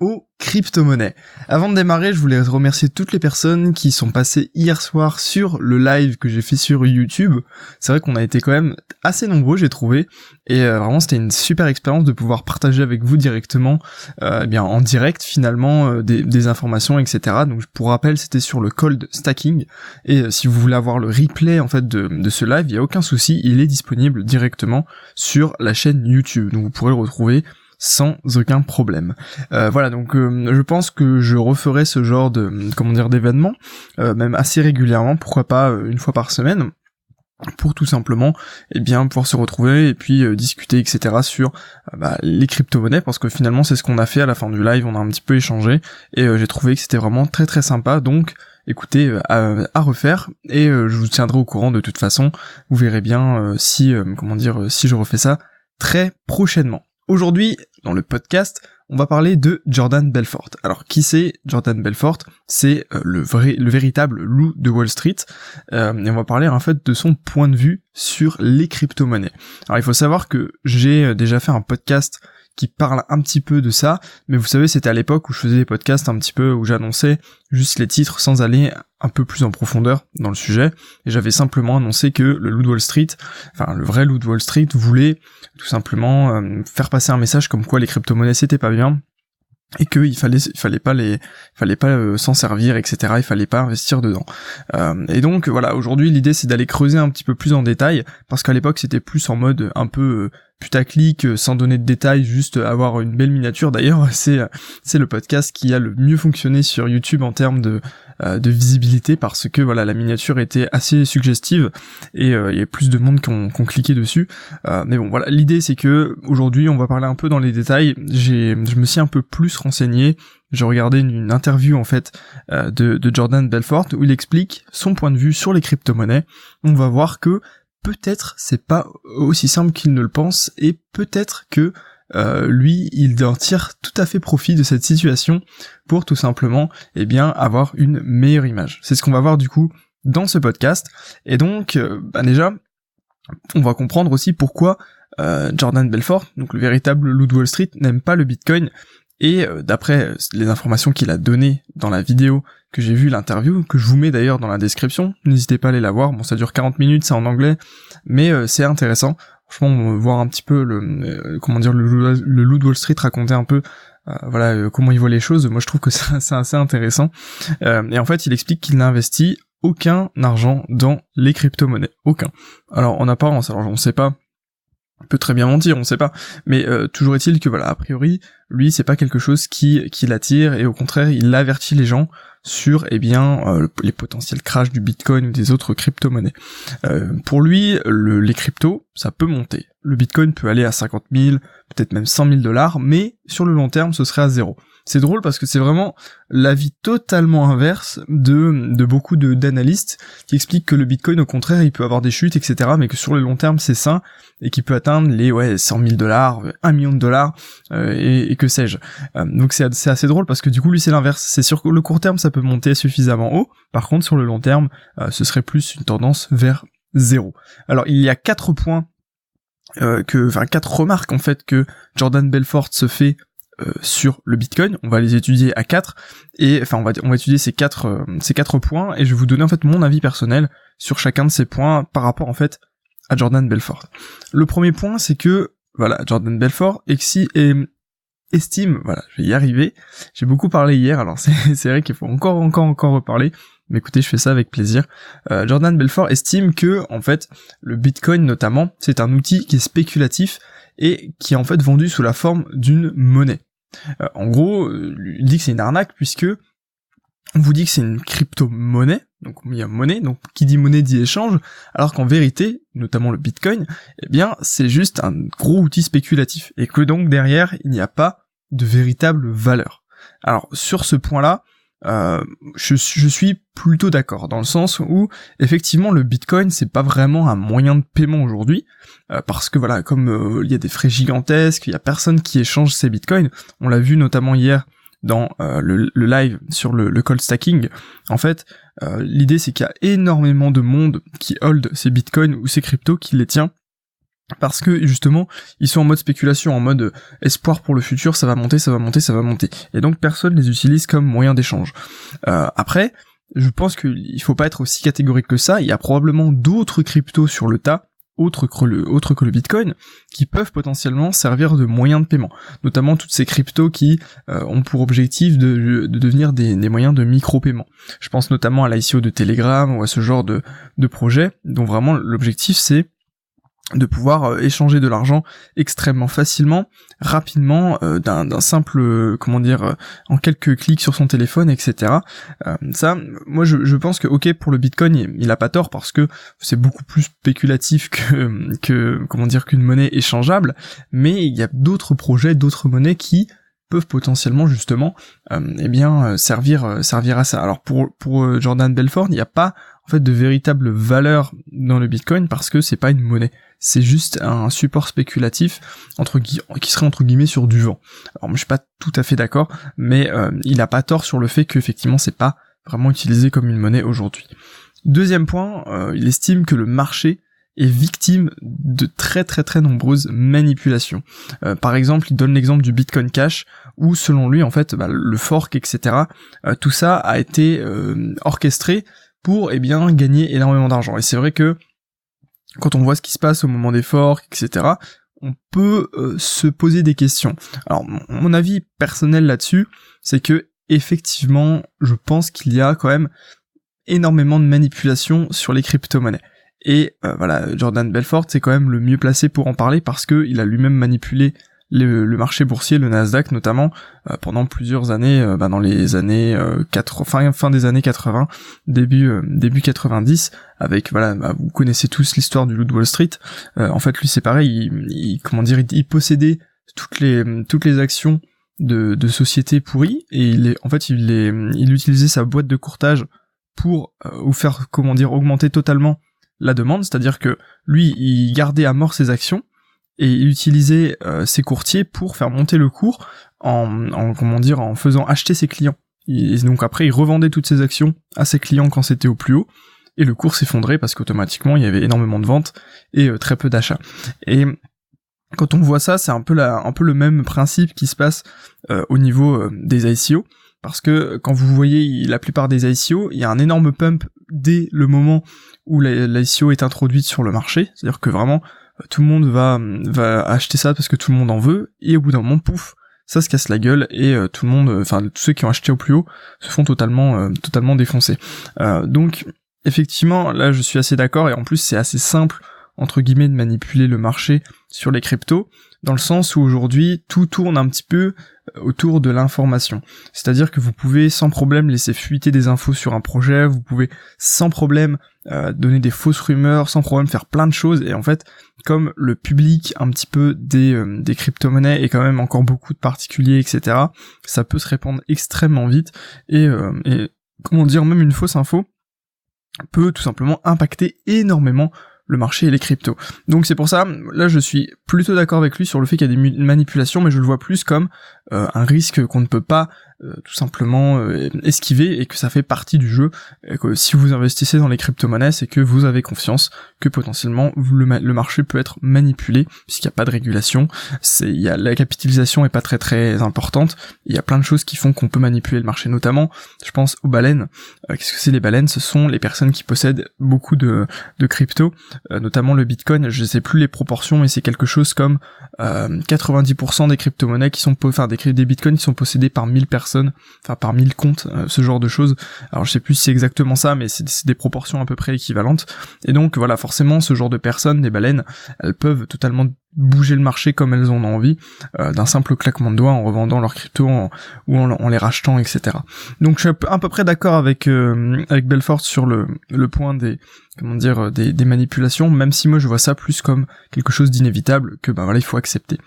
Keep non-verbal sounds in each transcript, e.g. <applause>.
aux crypto-monnaies. Avant de démarrer, je voulais remercier toutes les personnes qui sont passées hier soir sur le live que j'ai fait sur YouTube. C'est vrai qu'on a été quand même assez nombreux, j'ai trouvé, et euh, vraiment c'était une super expérience de pouvoir partager avec vous directement, euh, eh bien en direct finalement euh, des, informations, etc. Donc pour rappel, c'était sur le cold stacking, et si vous voulez avoir le replay en fait de, de ce live, il y a aucun souci, il est disponible directement sur la chaîne YouTube, donc vous pourrez le retrouver sans aucun problème. Euh, voilà, donc euh, je pense que je referai ce genre de comment dire d'événements, euh, même assez régulièrement, pourquoi pas une fois par semaine pour tout simplement eh bien pouvoir se retrouver et puis discuter etc sur bah, les crypto-monnaies parce que finalement c'est ce qu'on a fait à la fin du live on a un petit peu échangé et j'ai trouvé que c'était vraiment très très sympa donc écoutez à, à, refaire et je vous tiendrai au courant de toute façon vous verrez bien si comment dire si je refais ça très prochainement Aujourd'hui, dans le podcast, on va parler de Jordan Belfort. Alors, qui c'est Jordan Belfort? C'est euh, le vrai, le véritable loup de Wall Street. Euh, et on va parler en fait de son point de vue sur les crypto-monnaies. Alors, il faut savoir que j'ai euh, déjà fait un podcast qui parle un petit peu de ça, mais vous savez, c'était à l'époque où je faisais des podcasts un petit peu où j'annonçais juste les titres sans aller un peu plus en profondeur dans le sujet, et j'avais simplement annoncé que le loup de Wall Street, enfin le vrai loup de Wall Street voulait tout simplement euh, faire passer un message comme quoi les crypto-monnaies c'était pas bien, et qu'il fallait il fallait pas les fallait pas euh, s'en servir etc il fallait pas investir dedans. Euh, et donc voilà. Aujourd'hui l'idée c'est d'aller creuser un petit peu plus en détail parce qu'à l'époque c'était plus en mode un peu putaclic euh, sans donner de détails juste avoir une belle miniature d'ailleurs <laughs> c'est c'est le podcast qui a le mieux fonctionné sur YouTube en termes de de visibilité parce que voilà la miniature était assez suggestive et il y a plus de monde qui ont, cliqué dessus mais bon voilà l'idée c'est que aujourd'hui on va parler un peu dans les détails j'ai je me suis un peu plus renseigné. J'ai regardé une, interview en fait euh, de, Jordan Belfort où il explique son point de vue sur les crypto-monnaies. On va voir que peut-être c'est pas aussi simple qu'il ne le pense et peut-être que euh, lui, il en tire tout à fait profit de cette situation pour tout simplement, eh bien, avoir une meilleure image. C'est ce qu'on va voir du coup dans ce podcast. Et donc, euh, bah déjà, on va comprendre aussi pourquoi Jordan Belfort, donc le véritable loup Wall Street, n'aime pas le Bitcoin et euh, d'après euh, les informations qu'il a données dans la vidéo que j'ai vu l'interview, que je vous mets d'ailleurs dans la description, n'hésitez pas à aller la voir, bon ça dure 40 minutes, c'est en anglais, mais euh, c'est intéressant. Franchement, voir un petit peu le comment dire le, le loup de Wall Street raconter un peu voilà comment il voit les choses. Moi je trouve que c'est <laughs> assez intéressant. et en fait, il explique qu'il n'a investi aucun argent dans les crypto-monnaies, aucun. Alors en apparence, alors on sait pas peut très bien mentir, on sait pas. Mais euh, toujours est-il que voilà, a priori, lui, c'est pas quelque chose qui, qui l'attire et au contraire, il avertit les gens sur eh bien euh, les potentiels crash du Bitcoin ou des autres crypto-monnaies. Euh, pour lui, le, les cryptos, ça peut monter. Le Bitcoin peut aller à 50 000, peut-être même 100 000 dollars, mais sur le long terme, ce serait à zéro. C'est drôle parce que c'est vraiment l'avis totalement inverse de, de beaucoup d'analystes qui expliquent que le Bitcoin, au contraire, il peut avoir des chutes, etc., mais que sur le long terme, c'est sain et qu'il peut atteindre les ouais 100 000 dollars, 1 million de dollars euh, et, que sais-je. Euh, donc c'est, c'est assez drôle parce que du coup, lui, c'est l'inverse. C'est sur le court terme, ça peut monter suffisamment haut. Par contre, sur le long terme, euh, ce serait plus une tendance vers zéro. Alors, il y a quatre points que, enfin quatre remarques en fait que Jordan Belfort se fait euh, sur le Bitcoin. On va les étudier à quatre et enfin on va on va étudier ces quatre euh, ces quatre points et je vais vous donner en fait mon avis personnel sur chacun de ces points par rapport en fait à Jordan Belfort. Le premier point c'est que voilà Jordan Belfort exi estime voilà je vais y arriver. J'ai beaucoup parlé hier alors <laughs> c'est c'est vrai qu'il faut encore encore encore reparler. Mais écoutez, je fais ça avec plaisir. Euh, Jordan Belfort estime que, en fait, le Bitcoin notamment, c'est un outil qui est spéculatif et qui est en fait vendu sous la forme d'une monnaie. Euh, en gros, euh, il dit que c'est une arnaque puisque on vous dit que c'est une crypto-monnaie, donc il y a monnaie, donc qui dit monnaie dit échange, alors qu'en vérité, notamment le Bitcoin, eh bien c'est juste un gros outil spéculatif, et que donc derrière, il n'y a pas de véritable valeur. Alors sur ce point-là, euh, je, suis plutôt d'accord dans le sens où effectivement le Bitcoin c'est pas vraiment un moyen de paiement aujourd'hui euh, parce que voilà comme euh, il y a des frais gigantesques, il y a personne qui échange ses Bitcoins. On l'a vu notamment hier dans le, live sur le, le cold stacking. En fait, l'idée c'est qu'il y a énormément de monde qui hold ces bitcoins ou ces cryptos qui les tient parce que justement ils sont en mode spéculation, en mode euh, espoir pour le futur, ça va monter, ça va monter, ça va monter. Et donc personne les utilise comme moyen d'échange. Euh, après, je pense qu'il faut pas être aussi catégorique que ça, il y a probablement d'autres cryptos sur le tas, autres que le, autres que le Bitcoin, qui peuvent potentiellement servir de moyen de paiement. Notamment toutes ces cryptos qui euh, ont pour objectif de, devenir des, moyens de micro-paiement. Je pense notamment à l'ICO de Telegram ou à ce genre de, de projet, dont vraiment l'objectif c'est de pouvoir euh, échanger de l'argent extrêmement facilement, rapidement, euh, d'un simple, euh, comment dire, en quelques clics sur son téléphone, etc. ça, moi, je, pense que, ok, pour le Bitcoin, il, a pas tort parce que c'est beaucoup plus spéculatif que, <laughs> que, comment dire, qu'une monnaie échangeable, mais il y a d'autres projets, d'autres monnaies qui peuvent potentiellement justement eh bien servir servir à ça. Alors pour pour Jordan Belfort, il n'y a pas en fait de véritable valeur dans le Bitcoin parce que c'est pas une monnaie c'est juste un support spéculatif entre qui serait entre guillemets sur du vent. Alors moi je suis pas tout à fait d'accord, mais euh, il a pas tort sur le fait qu'effectivement c'est pas vraiment utilisé comme une monnaie aujourd'hui. Deuxième point, euh, il estime que le marché est victime de très très très nombreuses manipulations. Euh, par exemple, il donne l'exemple du Bitcoin Cash, où selon lui, en fait, bah, le fork, etc., tout ça a été orchestré pour eh bien gagner énormément d'argent. Et c'est vrai que quand on voit ce qui se passe au moment des forks, etc., on peut euh, se poser des questions. Alors, mon avis personnel là-dessus, c'est que effectivement, je pense qu'il y a quand même énormément de manipulation sur les crypto-monnaies. Et euh, voilà, Jordan Belfort, c'est quand même le mieux placé pour en parler parce que il a lui-même manipulé le, marché boursier, le Nasdaq notamment, euh, pendant plusieurs années, euh, bah, dans les années 4, euh, fin, fin des années 80, début début 90, avec voilà, bah, vous connaissez tous l'histoire du loup de Wall Street. en fait, lui c'est pareil, il, comment dire, il, possédait toutes les toutes les actions de, de sociétés pourries et il est, en fait il utilisait sa boîte de courtage pour vous faire comment dire augmenter totalement la demande, c'est-à-dire que lui il gardait à mort ses actions et il utilisait euh, ses courtiers pour faire monter le cours en, en, comment dire en faisant acheter ses clients. Et donc après il revendait toutes ses actions à ses clients quand c'était au plus haut et le cours s'effondrait parce qu'automatiquement il y avait énormément de ventes et euh, très peu d'achats. Et quand on voit ça, c'est un peu un peu le même principe qui se passe euh, au niveau des ICO parce que quand vous voyez la plupart des ICO, il y a un énorme pump dès le moment où l'ICO est introduite sur le marché, c'est-à-dire que vraiment tout le monde va acheter ça parce que tout le monde en veut et au bout d'un moment pouf ça se casse la gueule et euh, tout le monde enfin tous ceux qui ont acheté au plus haut se font totalement euh, totalement défoncer. Euh, donc effectivement là je suis assez d'accord et en plus c'est assez simple entre guillemets de manipuler le marché sur les cryptos dans le sens où aujourd'hui tout tourne un petit peu autour de l'information. C'est-à-dire que vous pouvez sans problème laisser fuiter des infos sur un projet, vous pouvez sans problème euh, donner des fausses rumeurs, sans problème faire plein de choses, et en fait, comme le public un petit peu des, euh, des crypto-monnaies et quand même encore beaucoup de particuliers, etc., ça peut se répandre extrêmement vite, et, euh, et comment dire, même une fausse info peut tout simplement impacter énormément le marché et les cryptos. Donc c'est pour ça, là je suis plutôt d'accord avec lui sur le fait qu'il y a des manipulations, mais je le vois plus comme euh, un risque qu'on ne peut pas tout simplement euh, esquiver et que ça fait partie du jeu. Et que si vous investissez dans les crypto-monnaies, c'est que vous avez confiance que potentiellement le, le marché peut être manipulé puisqu'il n'y a pas de régulation. C'est, il y a la capitalisation est pas très très importante. Il y a plein de choses qui font qu'on peut manipuler le marché, notamment, je pense aux baleines. Qu'est-ce que c'est les baleines? Ce sont les personnes qui possèdent beaucoup de, de crypto, notamment le Bitcoin. Je sais plus les proportions, mais c'est quelque chose comme 90% des crypto-monnaies qui sont, enfin des, des bitcoins qui sont possédés par 1000 personnes, enfin par 1000 comptes, euh, ce genre de choses. Alors je sais plus si c'est exactement ça, mais c'est des proportions à peu près équivalentes. Et donc voilà, forcément, ce genre de personnes, des baleines, elles peuvent totalement bouger le marché comme elles en ont envie, euh, d'un simple claquement de doigts en revendant leurs cryptos ou en, les rachetant, etc. Donc je suis à peu près d'accord avec euh, avec Belfort sur le, le point des comment dire des, des manipulations, même si moi je vois ça plus comme quelque chose d'inévitable que ben voilà il faut accepter.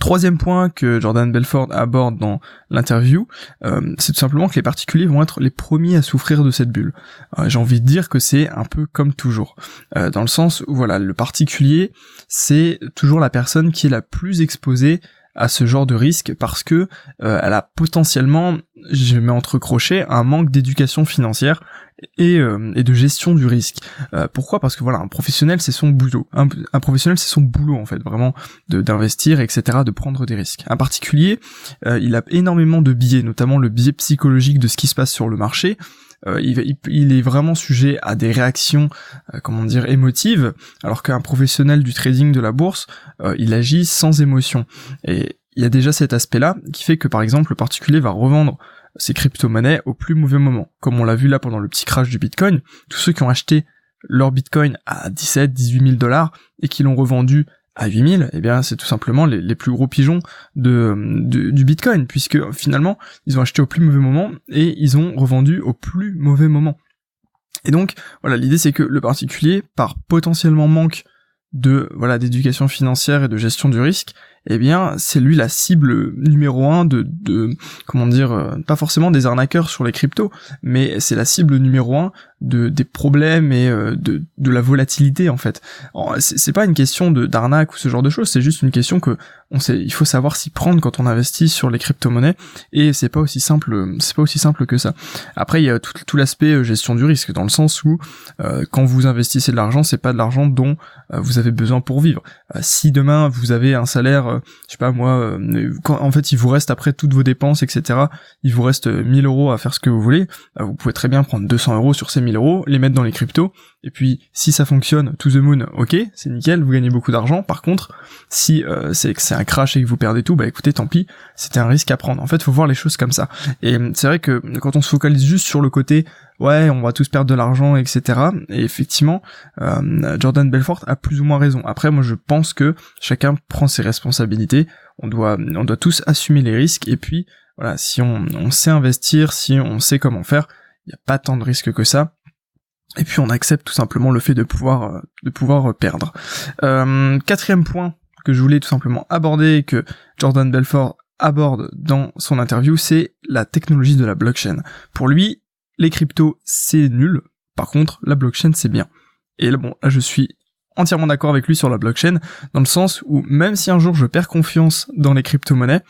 Troisième point que Jordan Belfort aborde dans l'interview, euh, c'est tout simplement que les particuliers vont être les premiers à souffrir de cette bulle. Euh, j'ai envie de dire que c'est un peu comme toujours, euh, dans le sens où voilà, le particulier, c'est toujours la personne qui est la plus exposée à ce genre de risque parce que elle a potentiellement, je mets entre crochets, un manque d'éducation financière et, euh, et, de gestion du risque. Euh, pourquoi? Parce que voilà, un professionnel c'est son boulot. Un, professionnel c'est son boulot en fait, vraiment d'investir, etc., de prendre des risques. Un particulier, il a énormément de biais, notamment le biais psychologique de ce qui se passe sur le marché. Euh, il, est vraiment sujet à des réactions, euh, comment dire, émotives, alors qu'un professionnel du trading de la bourse, euh, il agit sans émotion. Et il y a déjà cet aspect-là qui fait que par exemple le particulier va revendre ses crypto-monnaies au plus mauvais moment. Comme on l'a vu là pendant le petit crash du Bitcoin, tous ceux qui ont acheté leur Bitcoin à 17, 18 000 dollars et qui l'ont revendu à 8000, eh bien c'est tout simplement les, plus gros pigeons du Bitcoin, puisque finalement ils ont acheté au plus mauvais moment et ils ont revendu au plus mauvais moment. Et donc voilà, l'idée c'est que le particulier, par potentiellement manque de voilà d'éducation financière et de gestion du risque, eh bien c'est lui la cible numéro un de, de comment dire, euh, pas forcément des arnaqueurs sur les cryptos, mais c'est la cible numéro un de des problèmes et euh, de, de la volatilité en fait. C'est pas une question d'arnaque ou ce genre de choses, c'est juste une question que on sait, il faut savoir s'y prendre quand on investit sur les crypto-monnaies et c'est pas aussi simple, c'est pas aussi simple que ça. Après il y a tout, tout l'aspect euh, gestion du risque dans le sens où euh, quand vous investissez de l'argent, c'est pas de l'argent dont vous avez besoin pour vivre. si demain vous avez un salaire, je sais pas moi, quand, en fait il vous reste après toutes vos dépenses etc, il vous reste 1000 euros à faire ce que vous voulez, vous pouvez très bien prendre 200 euros sur ces 1000 euros, les mettre dans les cryptos, et puis si ça fonctionne, to the moon, ok, c'est nickel, vous gagnez beaucoup d'argent. Par contre, si euh, c'est c'est un crash et que vous perdez tout, bah écoutez, tant pis, c'était un risque à prendre. En fait, faut voir les choses comme ça. Et c'est vrai que quand on se focalise juste sur le côté, ouais, on va tous perdre de l'argent, etc. Et effectivement, euh, Jordan Belfort a plus ou moins raison. Après, moi, je pense que chacun prend ses responsabilités. On doit, on doit tous assumer les risques. Et puis, voilà, si on, on sait investir, si on sait comment faire, il n'y a pas tant de risques que ça. Et puis on accepte tout simplement le fait de pouvoir euh, de pouvoir euh, perdre. Euh, quatrième point que je voulais tout simplement aborder que Jordan Belfort aborde dans son interview, c'est la technologie de la blockchain. Pour lui, les cryptos c'est nul. Par contre, la blockchain c'est bien. Et là, bon, là je suis entièrement d'accord avec lui sur la blockchain, dans le sens où même si un jour je perds confiance dans les crypto-monnaies,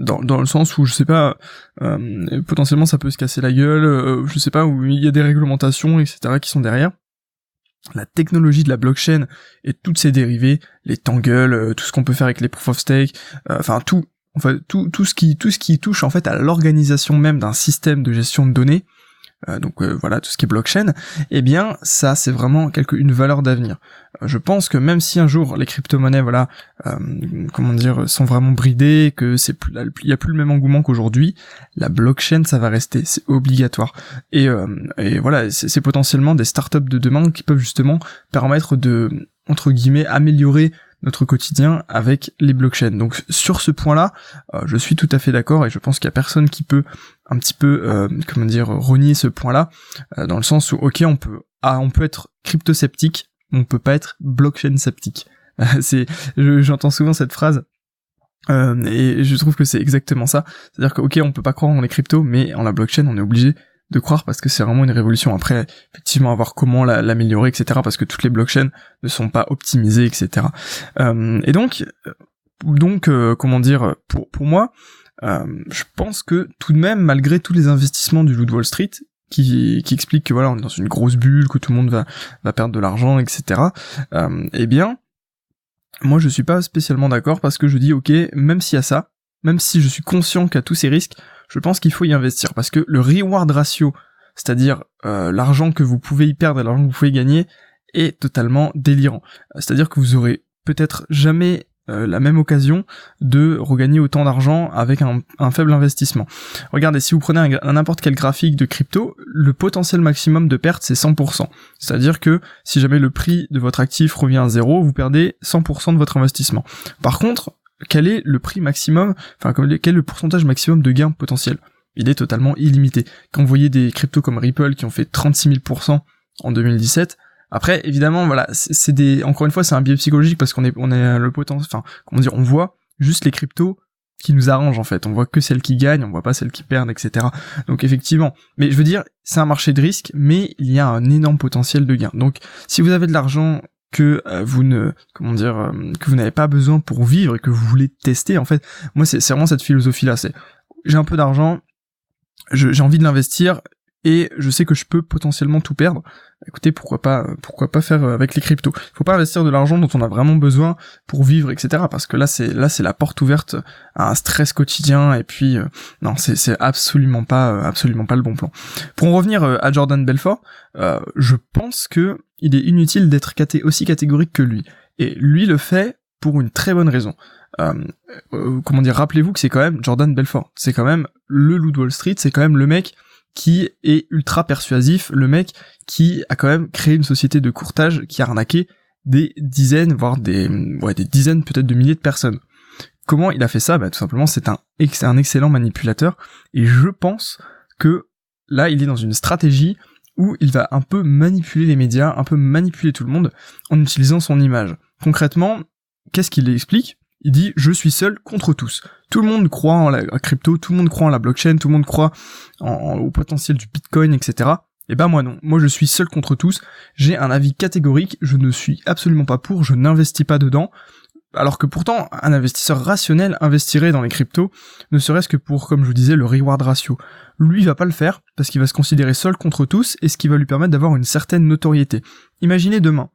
dans, dans le sens où je sais pas euh, potentiellement ça peut se casser la gueule euh, je sais pas où il y a des réglementations etc qui sont derrière. La technologie de la blockchain et toutes ses dérivés les tangles euh, tout ce qu'on peut faire avec les proof of stake enfin tout enfin tout tout ce qui tout ce qui touche en fait à l'organisation même d'un système de gestion de données euh, donc euh, voilà tout ce qui est blockchain, eh bien ça c'est vraiment quelque une valeur d'avenir. Euh, je pense que même si un jour les crypto-monnaies voilà comment dire sont vraiment bridées, que c'est il y a plus le même engouement qu'aujourd'hui, la blockchain ça va rester, c'est obligatoire. Et, et voilà c'est potentiellement des startups de demain qui peuvent justement permettre de entre guillemets améliorer notre quotidien avec les blockchains. Donc sur ce point-là, euh, je suis tout à fait d'accord et je pense qu'il y a personne qui peut un petit peu, euh, comment dire, renier ce point-là, euh, dans le sens où, ok, on peut, ah, on peut être crypto-sceptique, on peut pas être blockchain sceptique. <laughs> c'est, j'entends souvent cette phrase. et je trouve que c'est exactement ça. C'est-à-dire que ok, on peut pas croire en les cryptos, mais en la blockchain, on est obligé de croire parce que c'est vraiment une révolution. Après, effectivement, à voir comment l'améliorer, etc. Parce que toutes les blockchains ne sont pas optimisées, etc. Euh, et donc, euh, donc, euh, comment dire, pour pour moi, je pense que tout de même, malgré tous les investissements du loup de Wall Street, qui, qui explique que voilà, on est dans une grosse bulle, que tout le monde va va perdre de l'argent, etc. eh bien, moi, je suis pas spécialement d'accord parce que je dis, ok, même s'il y a ça, même si je suis conscient qu'il y a tous ces risques, je pense qu'il faut y investir parce que le reward ratio, c'est-à-dire euh, l'argent que vous pouvez y perdre et l'argent que vous pouvez gagner, est totalement délirant. C'est-à-dire que vous aurez peut-être jamais euh, la même occasion de regagner autant d'argent avec un, faible investissement. Regardez, si vous prenez n'importe quel graphique de crypto, le potentiel maximum de perte c'est 100%. C'est-à-dire que si jamais le prix de votre actif revient à zéro, vous perdez 100% de votre investissement. Par contre, quel est le prix maximum, enfin quel est le pourcentage maximum de gain potentiel Il est totalement illimité. Quand vous voyez des cryptos comme Ripple qui ont fait 36 000% en 2017, après évidemment voilà, c'est des, encore une fois c'est un biais psychologique parce qu'on est, on est le potentiel, enfin comment dire, on voit juste les cryptos qui nous arrangent en fait. On voit que celles qui gagnent, on voit pas celles qui perdent, etc. Donc effectivement, mais je veux dire, c'est un marché de risque, mais il y a un énorme potentiel de gain. Donc si vous avez de l'argent que euh, vous ne comment dire euh, que vous n'avez pas besoin pour vivre et que vous voulez tester en fait moi c'est vraiment cette philosophie là c'est j'ai un peu d'argent j'ai envie de l'investir et je sais que je peux potentiellement tout perdre. Écoutez, pourquoi pas, pourquoi pas faire euh, avec les cryptos. Faut pas investir de l'argent dont on a vraiment besoin pour vivre, etc. Parce que là, c'est là, c'est la porte ouverte à un stress quotidien. Et puis, euh, non, c'est c'est absolument pas, euh, absolument pas le bon plan. Pour en revenir à Jordan Belfort, je pense que il est inutile d'être aussi catégorique que lui. Et lui le fait pour une très bonne raison. comment dire Rappelez-vous que c'est quand même Jordan Belfort. C'est quand même le loup de Wall Street. C'est quand même le mec qui est ultra persuasif, le mec qui a quand même créé une société de courtage qui a arnaqué des dizaines, voire des, ouais, des dizaines peut-être de milliers de personnes. Comment il a fait ça? Bah, Tout simplement, c'est un, un excellent manipulateur, et je pense que là, il est dans une stratégie où il va un peu manipuler les médias, un peu manipuler tout le monde en utilisant son image. Concrètement, qu'est-ce qu'il explique? Il dit je suis seul contre tous. Tout le monde croit en la crypto, tout le monde croit en la blockchain, tout le monde croit au potentiel du bitcoin, etc. Et eh ben moi non, moi je suis seul contre tous, j'ai un avis catégorique, je ne suis absolument pas pour, je n'investis pas dedans, alors que pourtant un investisseur rationnel investirait dans les cryptos, ne serait-ce que pour, comme je vous disais, le reward ratio. Lui va pas le faire, parce qu'il va se considérer seul contre tous, et ce qui va lui permettre d'avoir une certaine notoriété. Imaginez demain,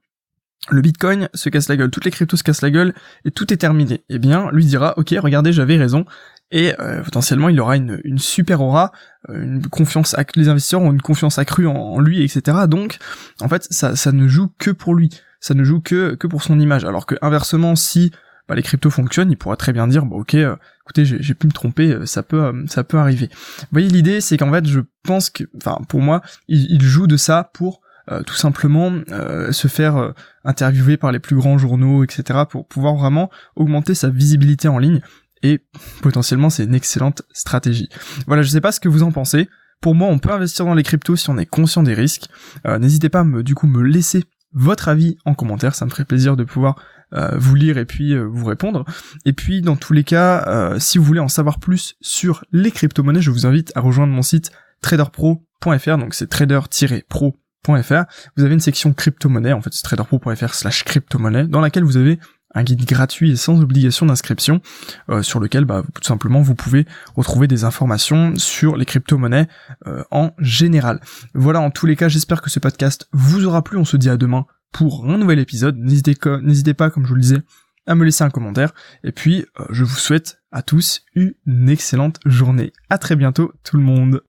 le Bitcoin se casse la gueule, toutes les cryptos se cassent la gueule et tout est terminé. Eh bien, lui dira, ok, regardez, j'avais raison. Et euh, potentiellement, il aura une, une super aura, euh, une confiance, les investisseurs ont une confiance accrue en, lui, etc. Donc, en fait, ça, ça ne joue que pour lui, ça ne joue que que pour son image. Alors que inversement, si bah, les cryptos fonctionnent, il pourra très bien dire, bon, ok, euh, écoutez, j'ai pu me tromper, ça peut, ça peut arriver. Vous voyez, l'idée, c'est qu'en fait, je pense que, enfin, pour moi, il, il joue de ça pour euh, tout simplement euh, se faire euh, interviewer par les plus grands journaux, etc., pour pouvoir vraiment augmenter sa visibilité en ligne. Et potentiellement, c'est une excellente stratégie. Voilà, je sais pas ce que vous en pensez. Pour moi, on peut investir dans les cryptos si on est conscient des risques. N'hésitez pas à me, du coup, me laisser votre avis en commentaire, ça me ferait plaisir de pouvoir vous lire et puis vous répondre. Et puis dans tous les cas, si vous voulez en savoir plus sur les crypto-monnaies, je vous invite à rejoindre mon site traderpro.fr, donc c'est trader-pro vous avez une section crypto-monnaie, en fait c'est traderpro.fr slash crypto-monnaie, dans laquelle vous avez un guide gratuit et sans obligation d'inscription, euh, sur lequel bah, tout simplement vous pouvez retrouver des informations sur les crypto-monnaies euh, en général. Voilà, en tous les cas, j'espère que ce podcast vous aura plu. On se dit à demain pour un nouvel épisode. N'hésitez pas, comme je vous le disais, à me laisser un commentaire. Et puis, euh, je vous souhaite à tous une excellente journée. À très bientôt tout le monde.